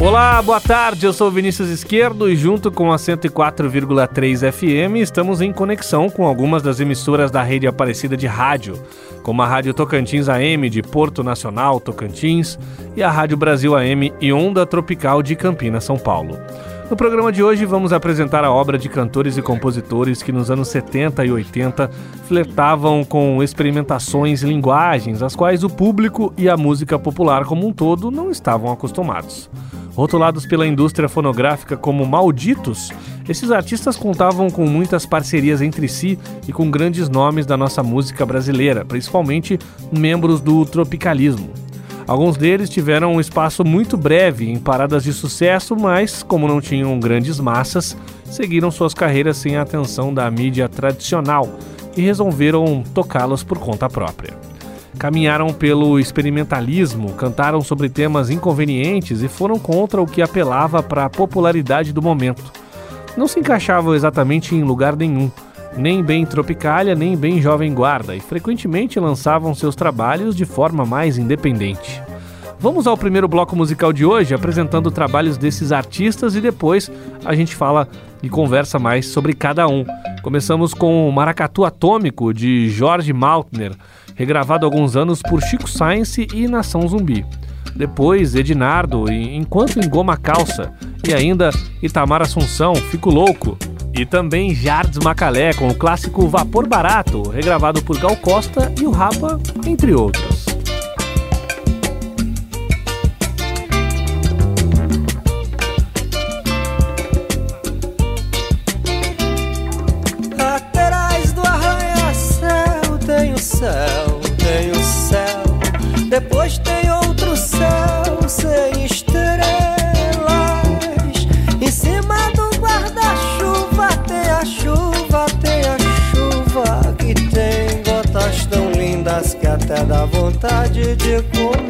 Olá, boa tarde. Eu sou Vinícius Esquerdo e junto com a 104,3 FM estamos em conexão com algumas das emissoras da rede Aparecida de rádio, como a Rádio Tocantins AM de Porto Nacional, Tocantins, e a Rádio Brasil AM e Onda Tropical de Campinas, São Paulo. No programa de hoje vamos apresentar a obra de cantores e compositores que nos anos 70 e 80 flertavam com experimentações e linguagens às quais o público e a música popular como um todo não estavam acostumados. Rotulados pela indústria fonográfica como malditos, esses artistas contavam com muitas parcerias entre si e com grandes nomes da nossa música brasileira, principalmente membros do tropicalismo. Alguns deles tiveram um espaço muito breve em paradas de sucesso, mas, como não tinham grandes massas, seguiram suas carreiras sem a atenção da mídia tradicional e resolveram tocá-los por conta própria caminharam pelo experimentalismo, cantaram sobre temas inconvenientes e foram contra o que apelava para a popularidade do momento. Não se encaixavam exatamente em lugar nenhum, nem bem Tropicália, nem bem Jovem Guarda, e frequentemente lançavam seus trabalhos de forma mais independente. Vamos ao primeiro bloco musical de hoje, apresentando trabalhos desses artistas e depois a gente fala e conversa mais sobre cada um. Começamos com o Maracatu Atômico de Jorge Maltner regravado alguns anos por Chico Science e Nação Zumbi. Depois, Ednardo, Enquanto Engoma Calça, e ainda Itamar Assunção, Fico Louco. E também Jardes Macalé, com o clássico Vapor Barato, regravado por Gal Costa e o Rapa, entre outros. Vontade de comê-las.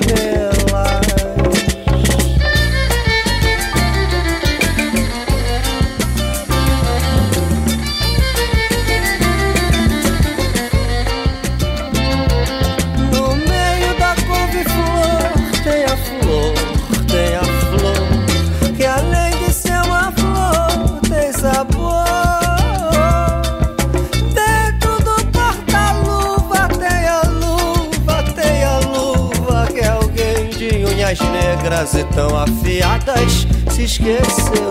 Esqueceu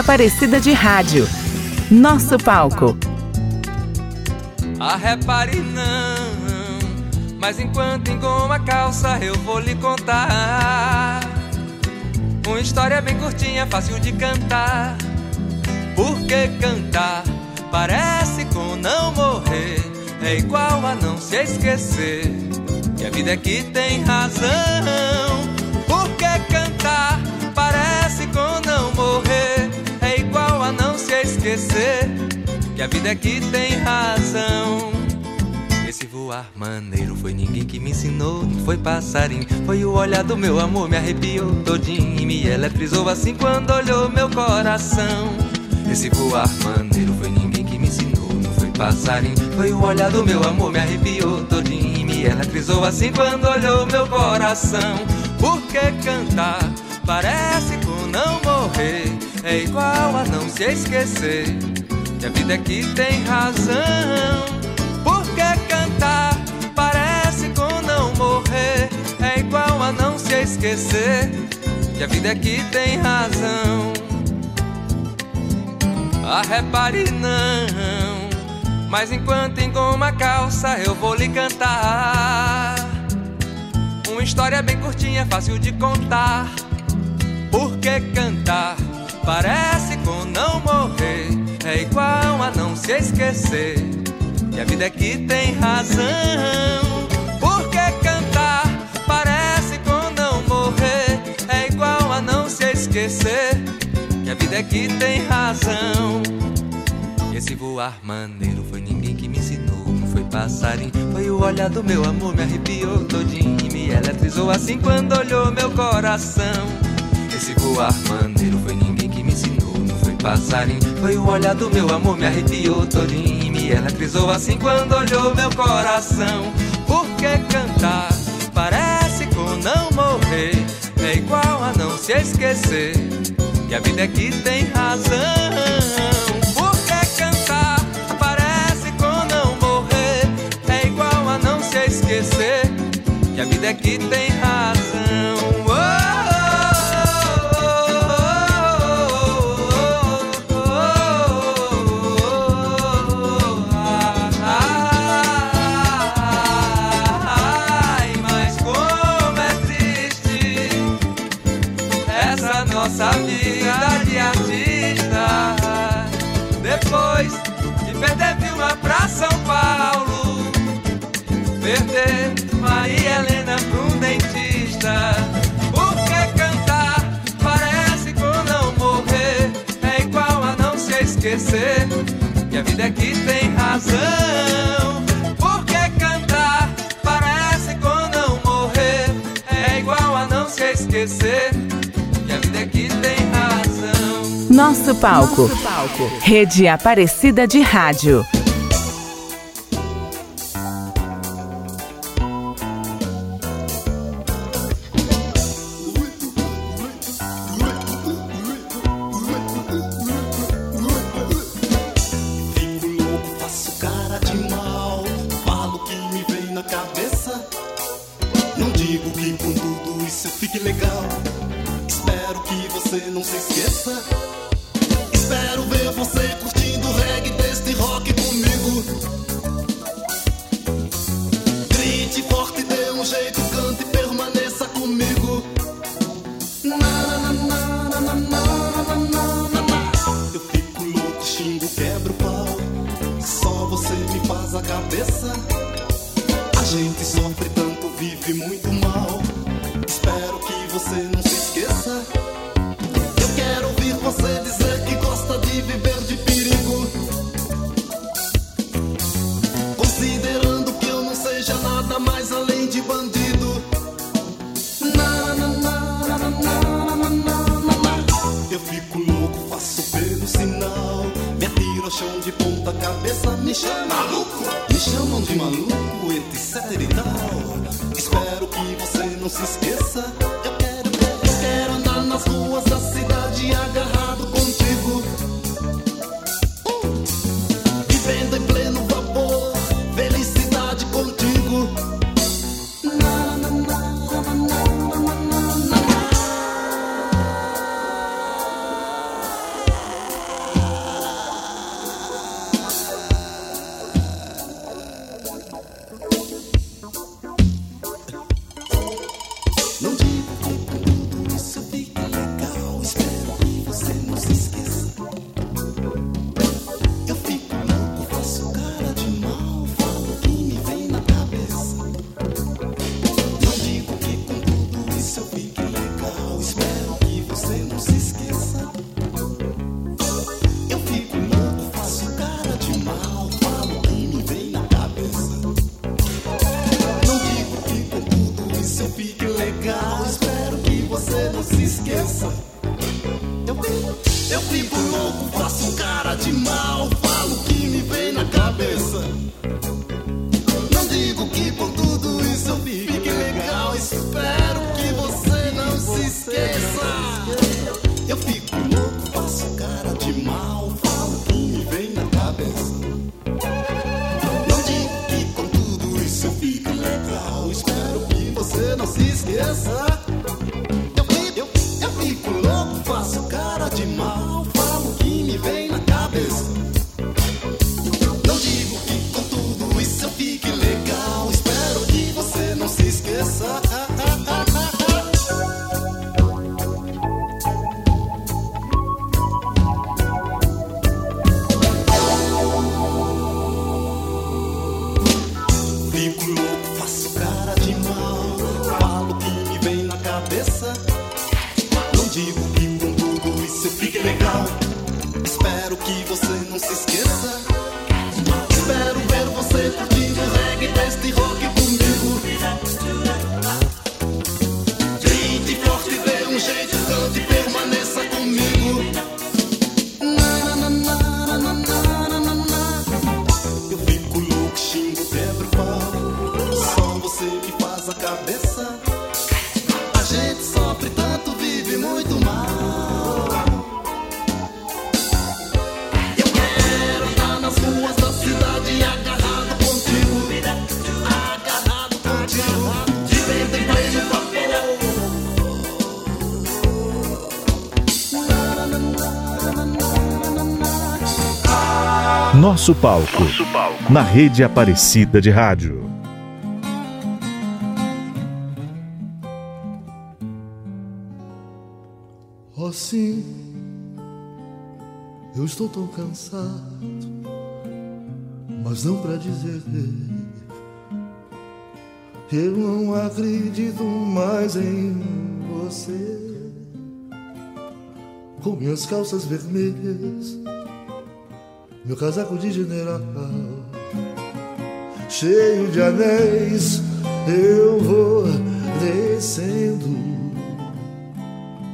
Aparecida de Rádio. Nosso palco. Ah, repare não, mas enquanto engoma a calça eu vou lhe contar Uma história bem curtinha, fácil de cantar Porque cantar parece com não morrer. É igual a não se esquecer que a vida é que tem razão. Porque cantar parece com não morrer. É não se esquecer que a vida é que tem razão. Esse voar maneiro foi ninguém que me ensinou, não foi passarinho. Foi o olhar do meu amor, me arrepiou todinho e me eletrizou assim quando olhou meu coração. Esse voar maneiro foi ninguém que me ensinou, não foi passarinho. Foi o olhar do meu amor, me arrepiou todinho e me eletrizou assim quando olhou meu coração. Porque cantar parece com não morrer, é igual a não se esquecer que a vida é que tem razão. Porque cantar parece com não morrer. É igual a não se esquecer que a vida é que tem razão. Ah, repare não. Mas enquanto engoma a calça, eu vou lhe cantar. Uma história bem curtinha, fácil de contar. Porque cantar parece com não morrer. É igual a não se esquecer que a vida é que tem razão. Porque cantar parece com não morrer. É igual a não se esquecer que a vida é que tem razão. Esse voar maneiro foi ninguém que me ensinou, não foi passarinho. Foi o olhar do meu amor, me arrepiou todinho e me eletrizou assim quando olhou meu coração. Esse voar maneiro foi ninguém passarinho. Foi o olhar do meu amor, me arrepiou todinho e me eletrizou assim quando olhou meu coração. Porque cantar parece com não morrer, é igual a não se esquecer que a vida é que tem razão. Porque cantar parece com não morrer, é igual a não se esquecer que a vida é que tem razão. Que a vida é que tem razão. Porque cantar parece com não morrer, é igual a não se esquecer que a vida é que tem razão. Nosso palco. Rede Aparecida de Rádio. Fique legal. Espero que você não se esqueça. Nosso palco. Na rede Aparecida de Rádio. Oh sim, eu estou tão cansado, mas não pra dizer eu não acredito mais em você. Com minhas calças vermelhas, meu casaco de general, cheio de anéis, eu vou descendo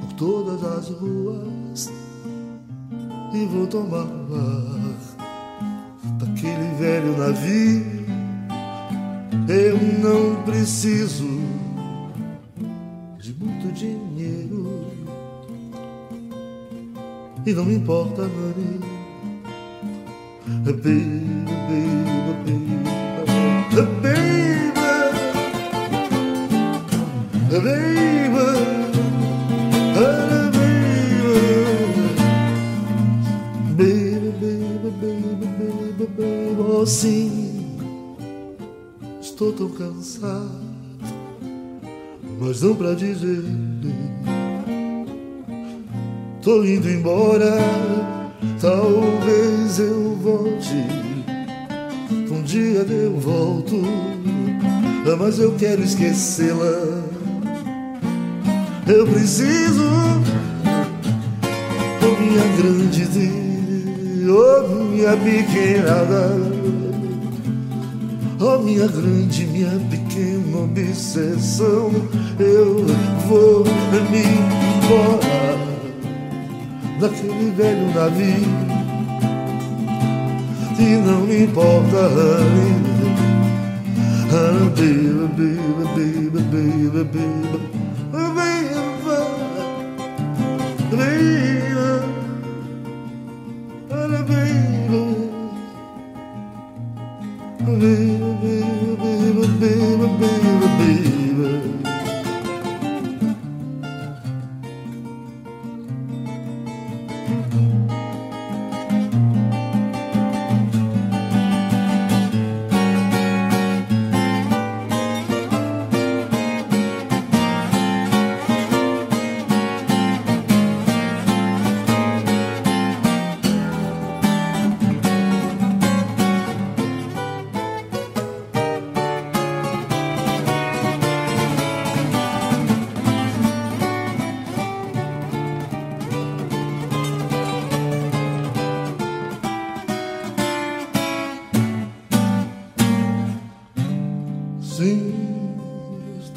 por todas as ruas e vou tomar daquele velho navio. Eu não preciso de muito dinheiro e não me importa, honey. Mas não pra dizer. Tô indo embora, talvez eu volte. Um dia eu volto, mas eu quero esquecê-la. Eu preciso Oh minha grande de, oh minha pequenada, oh minha grande, minha pequena obsessão, eu vou me embora daquele velho navio e não me importa, honey. Baby, baby, baby, baby, baby, baby.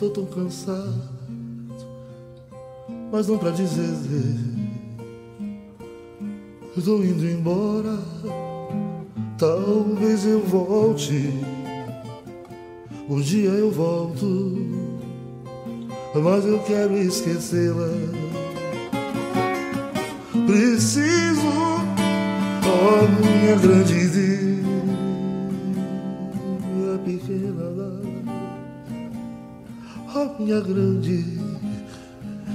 estou tão cansado, mas não pra dizer. Eu tô indo embora, talvez eu volte. Um dia eu volto, mas eu quero esquecê-la. Preciso, ó oh, minha grande minha grande,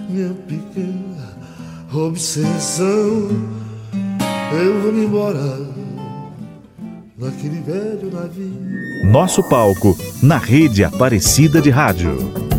minha pequena obsessão. Eu vou embora naquele velho navio. Nosso palco, na rede Aparecida de Rádio.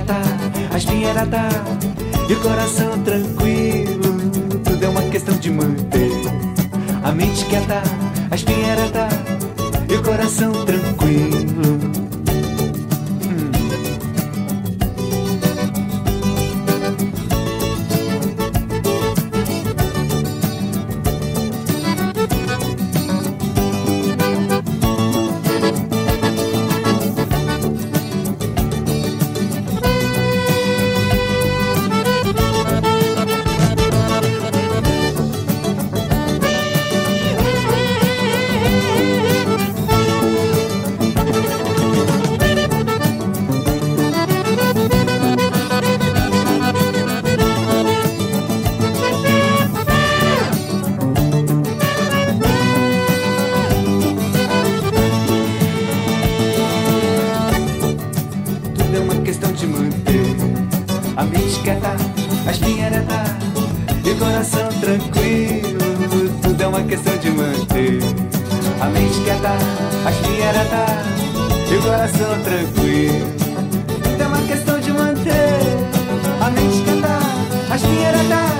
aquieta, dá, e o coração tranquilo. Tudo é uma questão de manter a mente quieta, dá, e o coração tranquilo. questão de manter a mente quieta, a espinha ereta e o coração tranquilo. Tudo é uma questão de manter a mente quieta, a espinha ereta e o coração tranquilo. Tudo é uma questão de manter a mente quieta, a espinha ereta.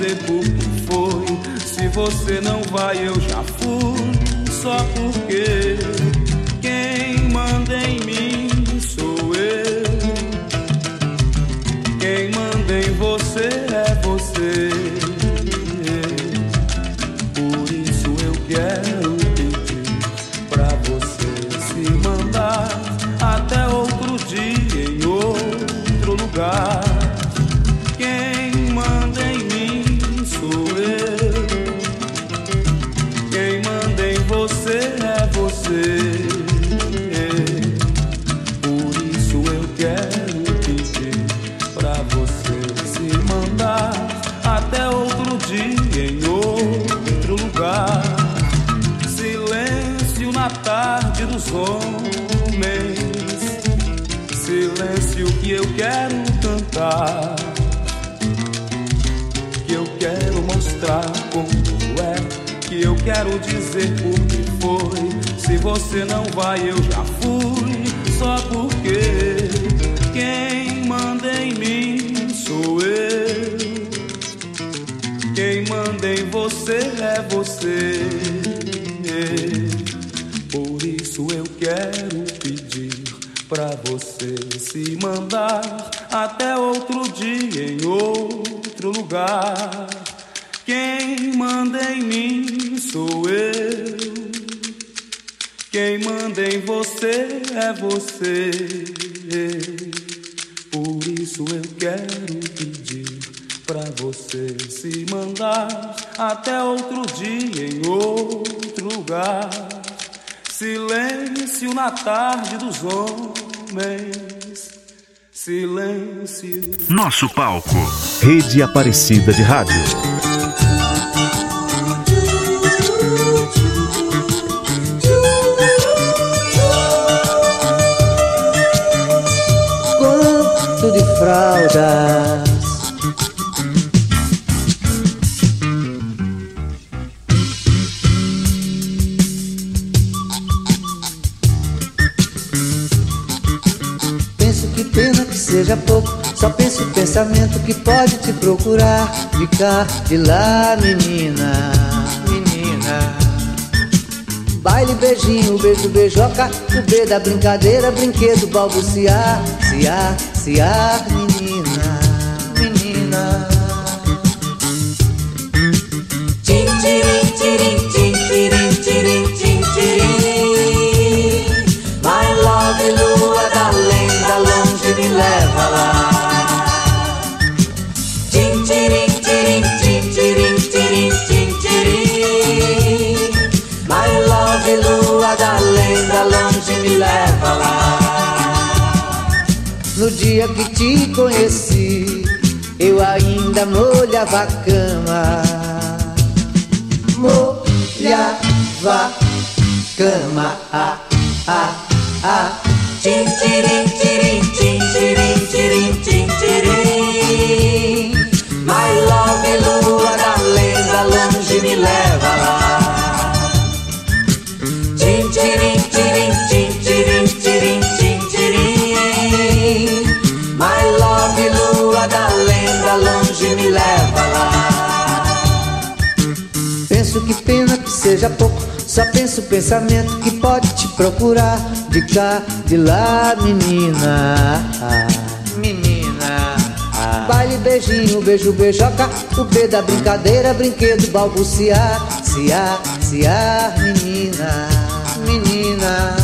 Dizer por que foi. Se você não vai, eu já quero cantar. Que eu quero mostrar como é. Que eu quero dizer por que foi. Se você não vai, eu já fui. Só porque quem manda em mim sou eu. Quem manda em você é você. Por isso eu quero pedir pra você se mandar até outro dia em outro lugar. Quem manda em mim sou eu. Quem manda em você é você. Por isso eu quero pedir pra você se mandar até outro dia em outro lugar. Silêncio na tarde dos homens. Silêncio. Nosso palco. Rede Aparecida de Rádio. Quanto de fraldas pena que seja pouco. Só penso o pensamento que pode te procurar. Ficar de lá, menina Menina. Baile, beijinho, beijo, beijoca. O B da brincadeira, brinquedo, balbuciar. Ciar, ciar, menina Menina. Tim, tirim, tirim, dia que te conheci Eu ainda molhava a cama Molhava cama ah, ah, ah. Tim, tirim, tirim, tim, tirim, tirim, tim, tirim. My love, seja pouco Só penso o pensamento que pode te procurar. De cá, de lá, menina. Menina. Baile, beijinho, beijo, beijoca. O B da brincadeira, brinquedo, balbuciar. Ciar, ciar, menina. Menina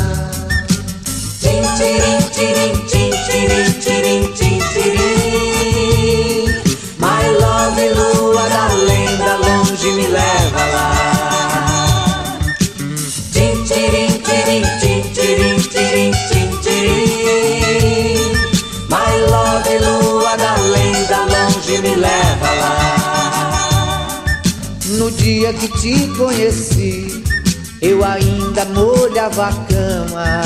dia que te conheci, eu ainda molhava a cama.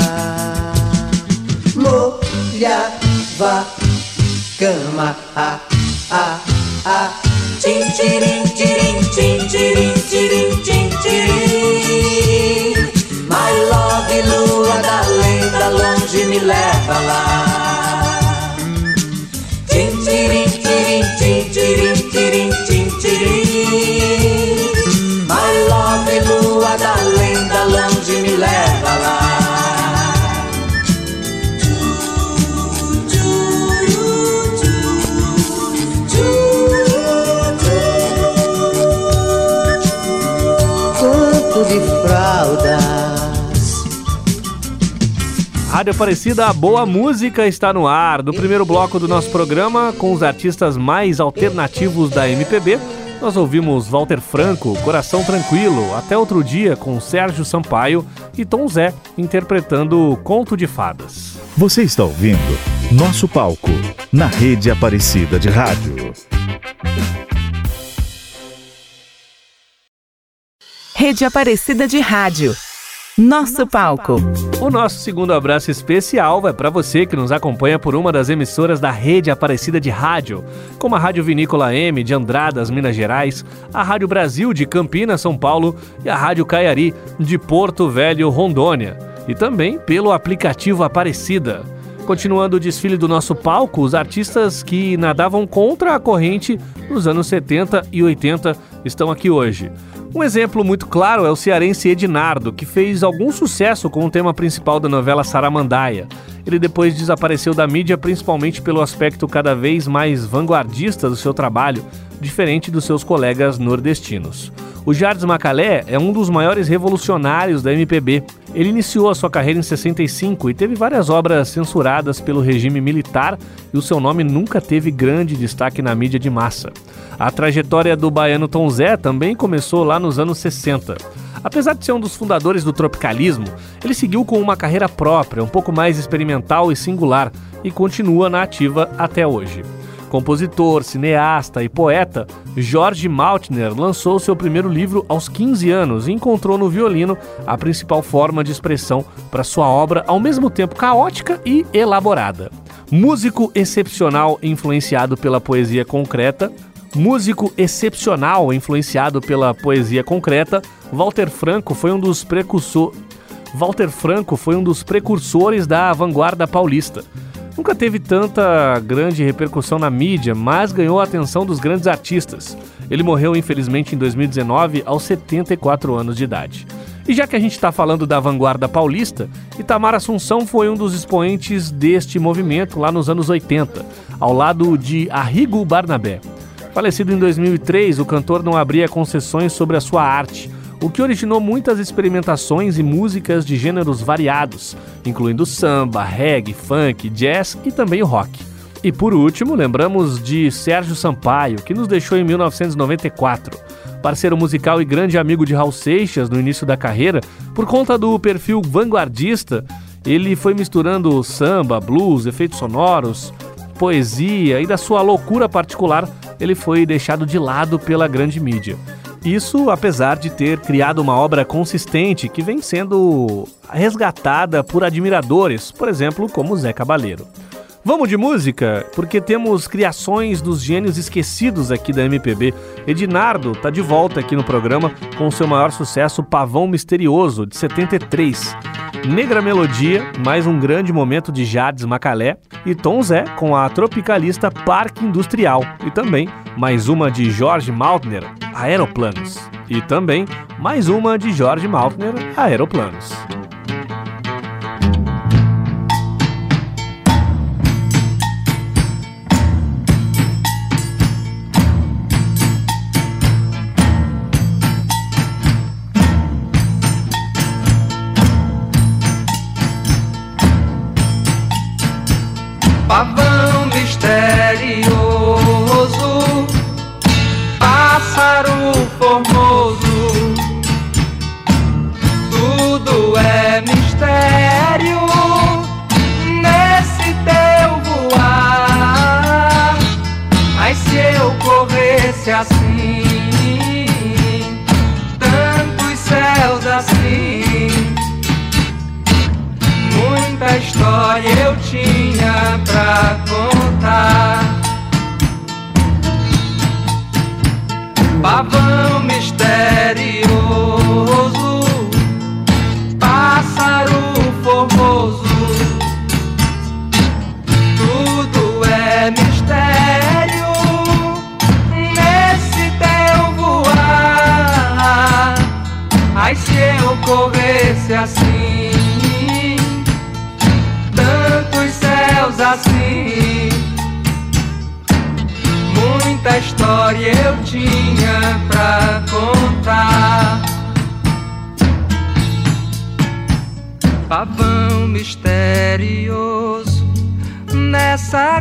Molhava cama, ah, ah, ah. Tim, tirim, tirim, tim, tirim, tirim, tim, tirim. Aparecida, a boa música está no ar. No primeiro bloco do nosso programa, com os artistas mais alternativos da MPB, nós ouvimos Walter Franco, Coração Tranquilo, Até Outro Dia, com Sérgio Sampaio e Tom Zé, interpretando Conto de Fadas. Você está ouvindo Nosso Palco, na rede Aparecida de Rádio. Rede Aparecida de Rádio. Nosso palco. O nosso segundo abraço especial vai para você que nos acompanha por uma das emissoras da rede Aparecida de Rádio, como a Rádio Vinícola M de Andradas, Minas Gerais, a Rádio Brasil de Campinas, São Paulo e a Rádio Caiari de Porto Velho, Rondônia, e também pelo aplicativo Aparecida. Continuando o desfile do nosso palco, os artistas que nadavam contra a corrente nos anos 70 e 80 estão aqui hoje. Um exemplo muito claro é o cearense Ednardo, que fez algum sucesso com o tema principal da novela Saramandaia. Ele depois desapareceu da mídia principalmente pelo aspecto cada vez mais vanguardista do seu trabalho, diferente dos seus colegas nordestinos. O Jardim Macalé é um dos maiores revolucionários da MPB. Ele iniciou a sua carreira em 65 e teve várias obras censuradas pelo regime militar e o seu nome nunca teve grande destaque na mídia de massa. A trajetória do baiano Tom Zé também começou lá nos anos 60. Apesar de ser um dos fundadores do tropicalismo, ele seguiu com uma carreira própria, um pouco mais experimental e singular, e continua na ativa até hoje. Compositor, cineasta e poeta, Jorge Maltner lançou seu primeiro livro aos 15 anos e encontrou no violino a principal forma de expressão para sua obra, ao mesmo tempo caótica e elaborada. Músico excepcional influenciado pela poesia concreta, músico excepcional influenciado pela poesia concreta, Walter Franco foi um dos precursores Walter Franco foi um dos precursores da vanguarda paulista. Nunca teve tanta grande repercussão na mídia, mas ganhou a atenção dos grandes artistas. Ele morreu, infelizmente, em 2019, aos 74 anos de idade. E já que a gente está falando da vanguarda paulista, Itamar Assunção foi um dos expoentes deste movimento lá nos anos 80, ao lado de Arrigo Barnabé. Falecido em 2003, o cantor não abria concessões sobre a sua arte, o que originou muitas experimentações e músicas de gêneros variados, incluindo samba, reggae, funk, jazz e também o rock. E por último, lembramos de Sérgio Sampaio, que nos deixou em 1994. Parceiro musical e grande amigo de Raul Seixas no início da carreira, por conta do perfil vanguardista, ele foi misturando samba, blues, efeitos sonoros, poesia e da sua loucura particular, ele foi deixado de lado pela grande mídia. Isso apesar de ter criado uma obra consistente que vem sendo resgatada por admiradores, por exemplo, como Zé Cabaleiro. Vamos de música? Porque temos criações dos gênios esquecidos aqui da MPB. Ednardo tá de volta aqui no programa com seu maior sucesso Pavão Misterioso, de 73. Negra Melodia, mais um grande momento de Jades Macalé. E Tom Zé com a tropicalista Parque Industrial. E também mais uma de Jorge Maltner, Aeroplanos. E também mais uma de Jorge Maltner, Aeroplanos. Pavão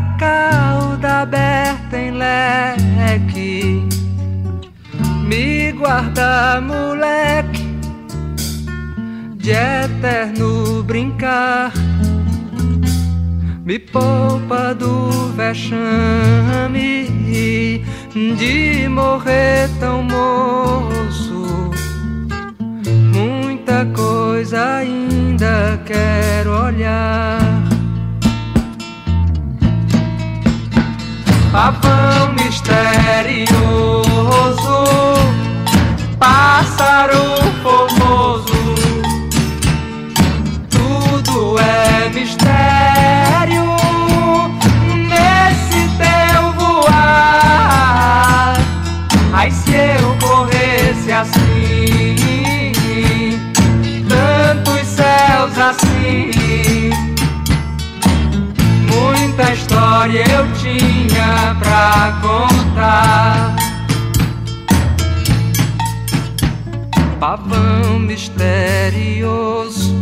nessa cauda aberta em leque. Me guarda, moleque, de eterno brincar me poupa do vexame de morrer tão moço. Muita coisa ainda quero Pavão misterioso, pra contar. Pavão misterioso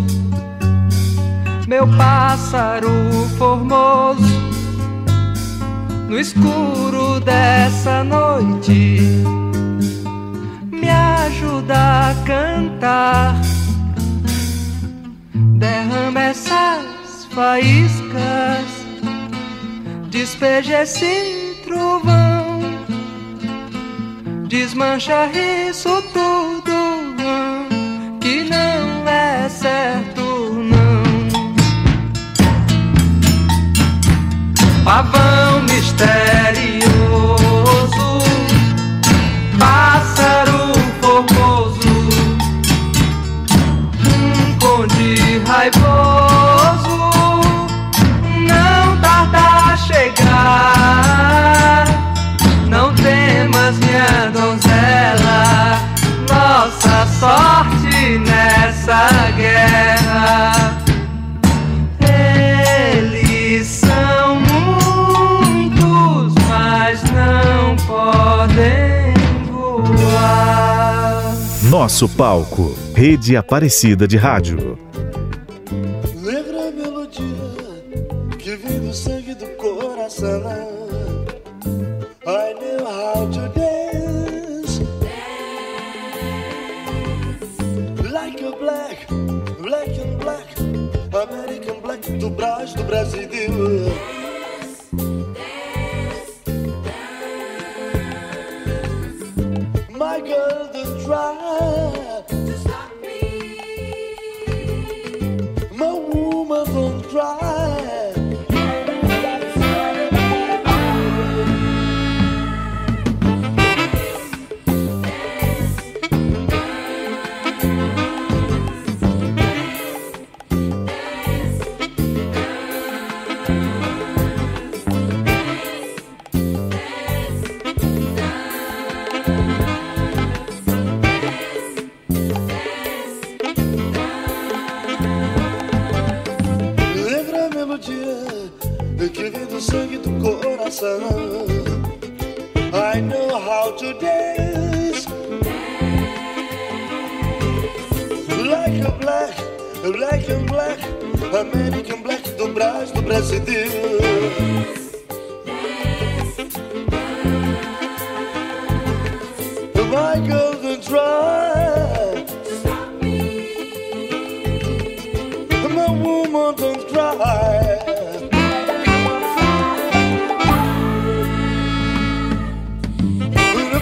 meu pássaro formoso, no escuro dessa noite, me ajuda a cantar. Derrama essas faíscas, despeja esse trovão, desmancha isso tudo que não é certo, não. Pavão misterioso, pássaro sorte nessa guerra. Eles são muitos, mas não podem voar. Nosso palco. Rede Aparecida de Rádio. My golden try. My woman don't cry.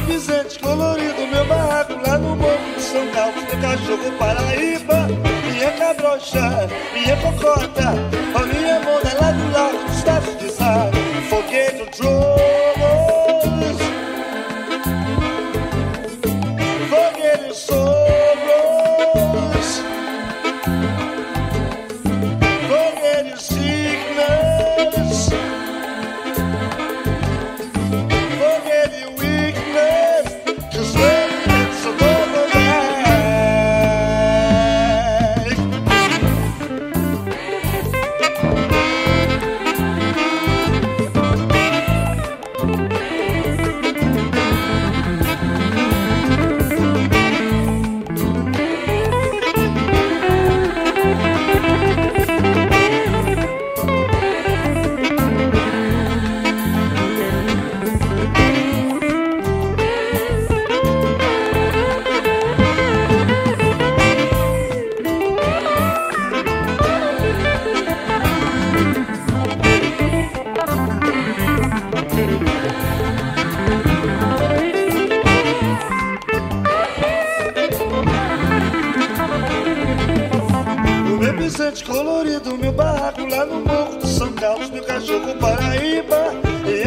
Pisante colorido, meu barraco lá no morro de São Carlos, do cachorro Paraíba. Minha cabrocha, minha cocota, a minha mona lá do lado dos Estados de Sá.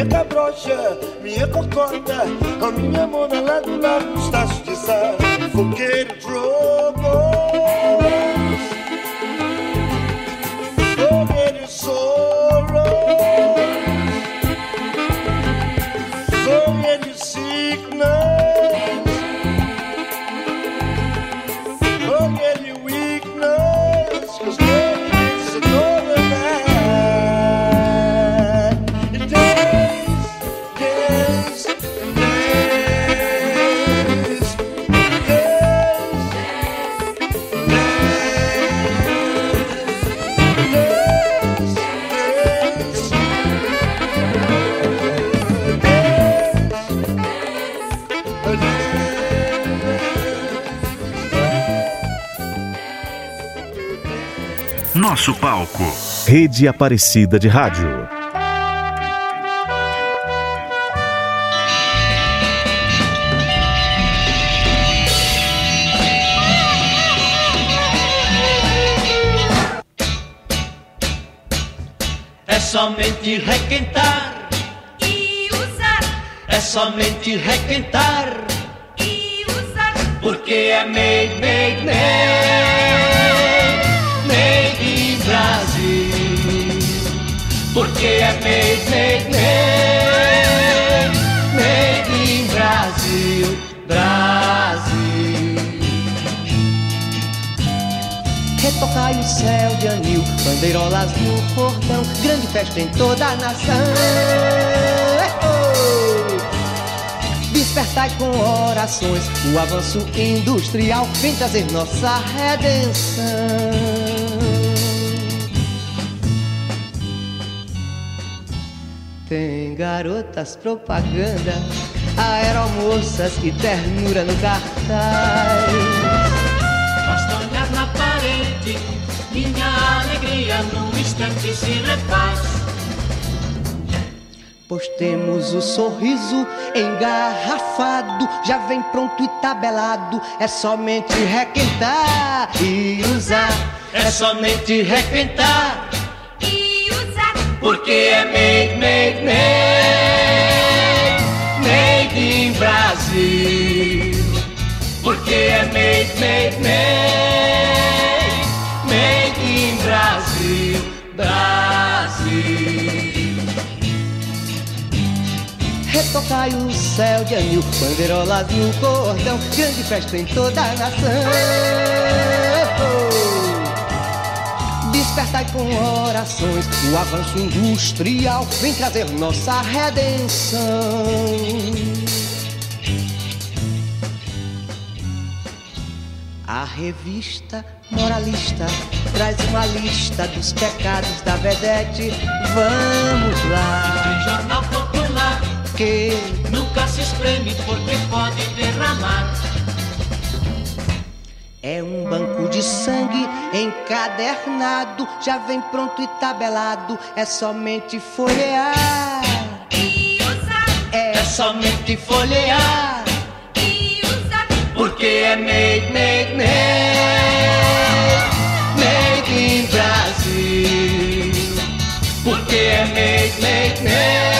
Minha cabrocha, minha cocota, a minha mona lá do lado dos de sal, fogueiro drogo. Fogueiro sorrow, Nosso palco. Rede Aparecida de Rádio. É somente requentar e usar, é somente requentar bandeirolas no cordão, grande festa em toda a nação. Despertai com orações o avanço industrial, vem trazer nossa redenção. Tem garotas propaganda, aeromoças e ternura no cartaz. Basta olhar na parede, minha alegria num instante se refaz. Pois temos o sorriso engarrafado, já vem pronto e tabelado, é somente requentar e usar. É somente requentar, e usar, porque é made, made, made, made in Brasil. Porque é made, made, made, Retocai o céu de anil, bandeirolas no cordão, grande festa em toda a nação. Despertai com orações o avanço industrial, vem trazer nossa redenção. A revista moralista traz uma lista dos pecados da vedete. Vamos lá. Nunca se espreme porque pode derramar. é um banco de sangue encadernado, já vem pronto e tabelado, é somente folhear. e usar, É somente folhear, e usar, porque é made, made, made, made in Brasil. Porque é made, made, made,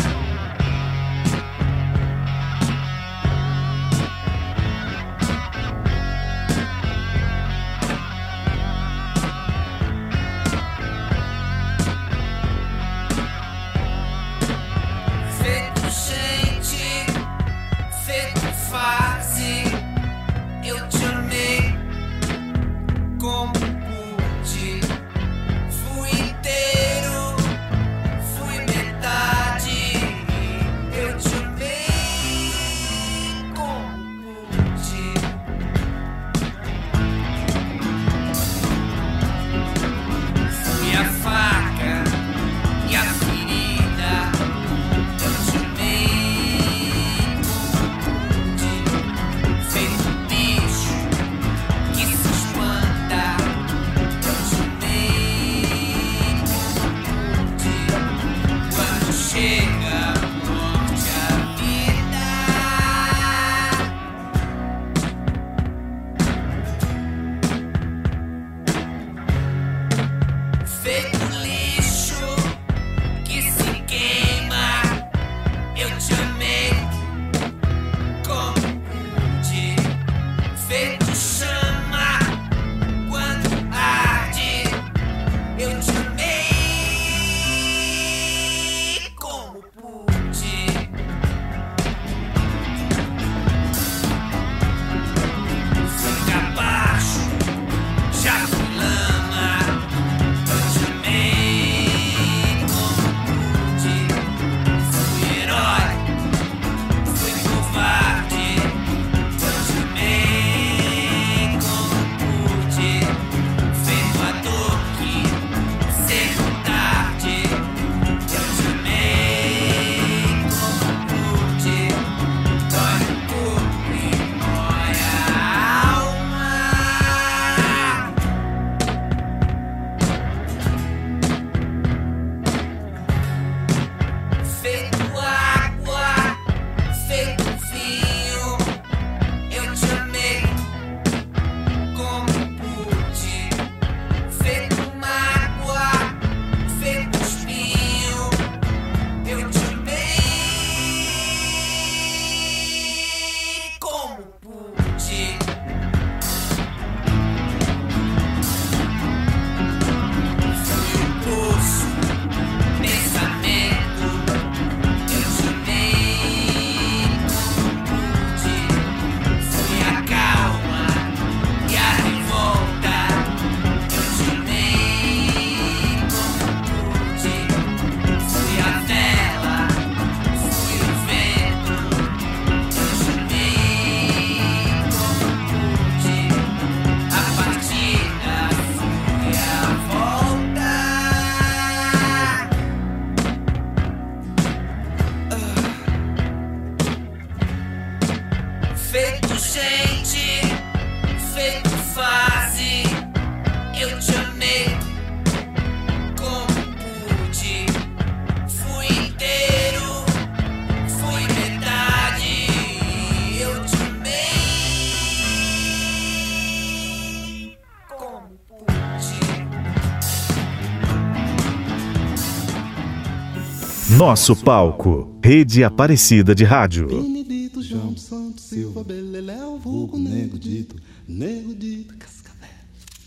Nosso palco. Rede Aparecida de Rádio. Benedito João Santos Silva Beleléu, vulgo Nego Dito, Nego Dito Cascavel.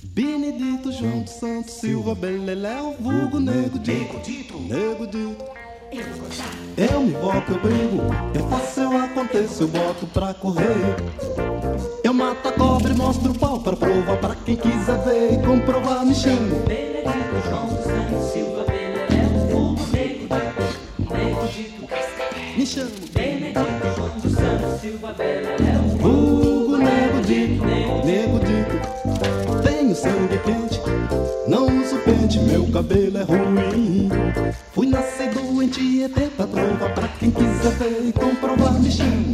Benedito João Santos Silva Beleléu, vulgo Nego Dito, Nego Dito. Eu me boto, eu brigo, eu faço, eu aconteço, eu boto Silva Vulgo Nego Dito, Nego Dito. Tenho sangue quente, não uso pente, meu cabelo é ruim. Fui nascer doente e é pra provar pra quem quiser ver e comprovar, me chama.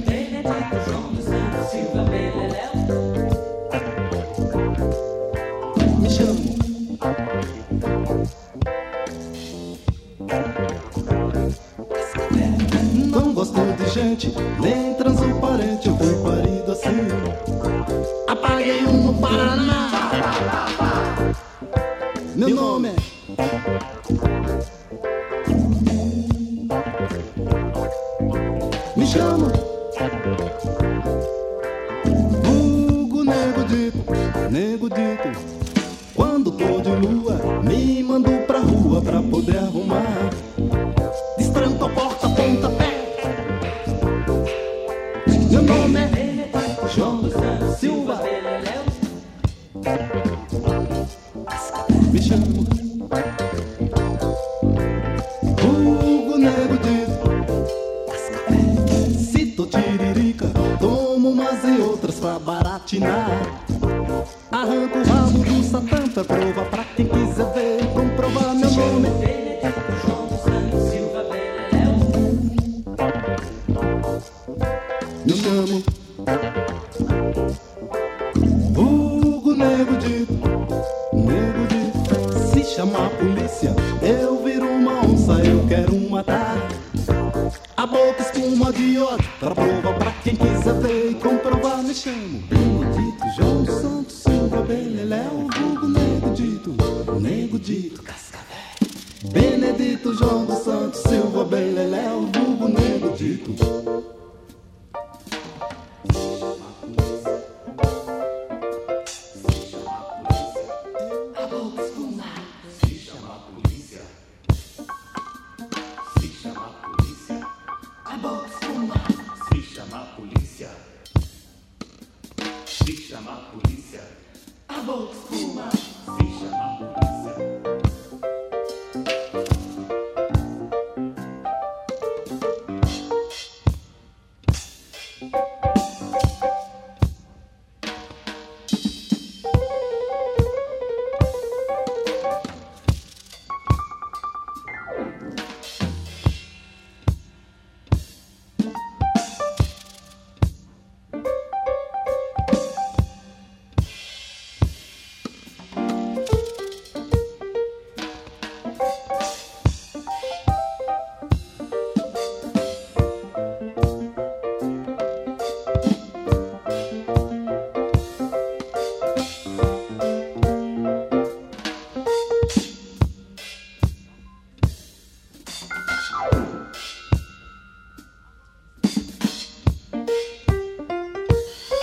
Espuma de ódio, pra provar pra quem quiser ver e comprovar. Me chamo Benedito João Santos Silva Beleléu, Hugo Nego Dito, Nego Dito Cascavel. Benedito João dos Santos Silva Beleléu,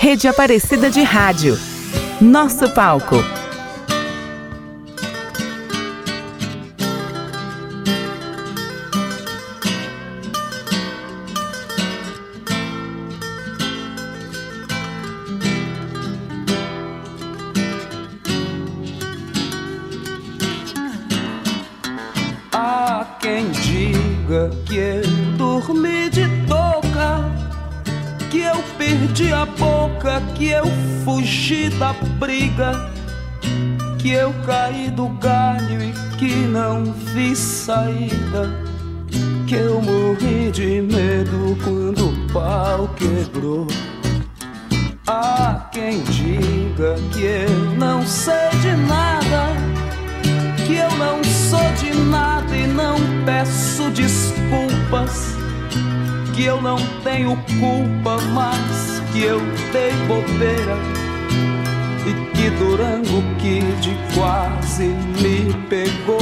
Rede Aparecida de Rádio. Nosso palco. Há quem diga que eu dormi que eu fugi da briga, que eu caí do galho e que não vi saída, que eu morri de medo quando o pau quebrou. Há quem diga que eu não sei de nada que eu não sou de nada e não peço desculpas, que eu não tenho culpa, mas que eu dei bobeira e que Durango Kid quase me pegou.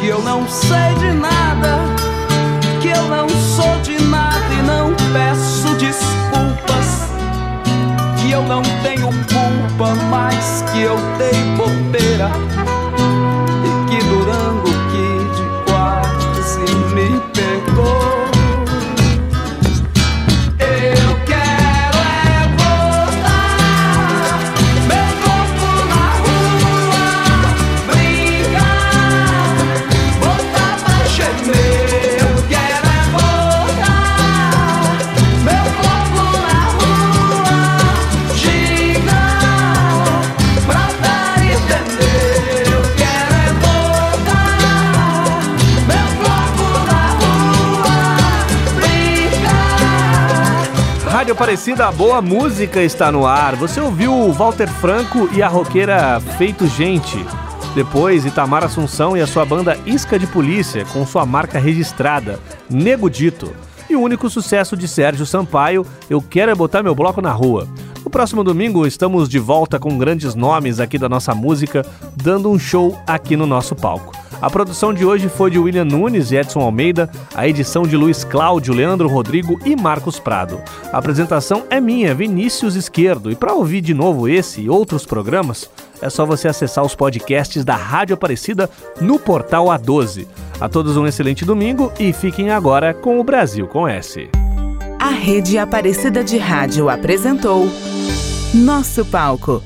Que eu não sei de nada que eu não sou de nada e não peço desculpas. Que eu não tenho culpa, mas que eu dei bobeira. Rádio Aparecida, a boa música está no ar. Você ouviu o Walter Franco e a roqueira Feito Gente. Depois, Itamar Assunção e a sua banda Isca de Polícia, com sua marca registrada, Nego Dito. E o único sucesso de Sérgio Sampaio, Eu Quero é Botar Meu Bloco na Rua. Próximo domingo, estamos de volta com grandes nomes aqui da nossa música, dando um show aqui no nosso palco. A produção de hoje foi de William Nunes e Edson Almeida, a edição de Luiz Cláudio, Leandro Rodrigo e Marcos Prado. A apresentação é minha, Vinícius Esquerdo, e para ouvir de novo esse e outros programas, é só você acessar os podcasts da Rádio Aparecida no portal A12. A todos um excelente domingo e fiquem agora com o Brasil com S. A Rede Aparecida de Rádio apresentou Nosso Palco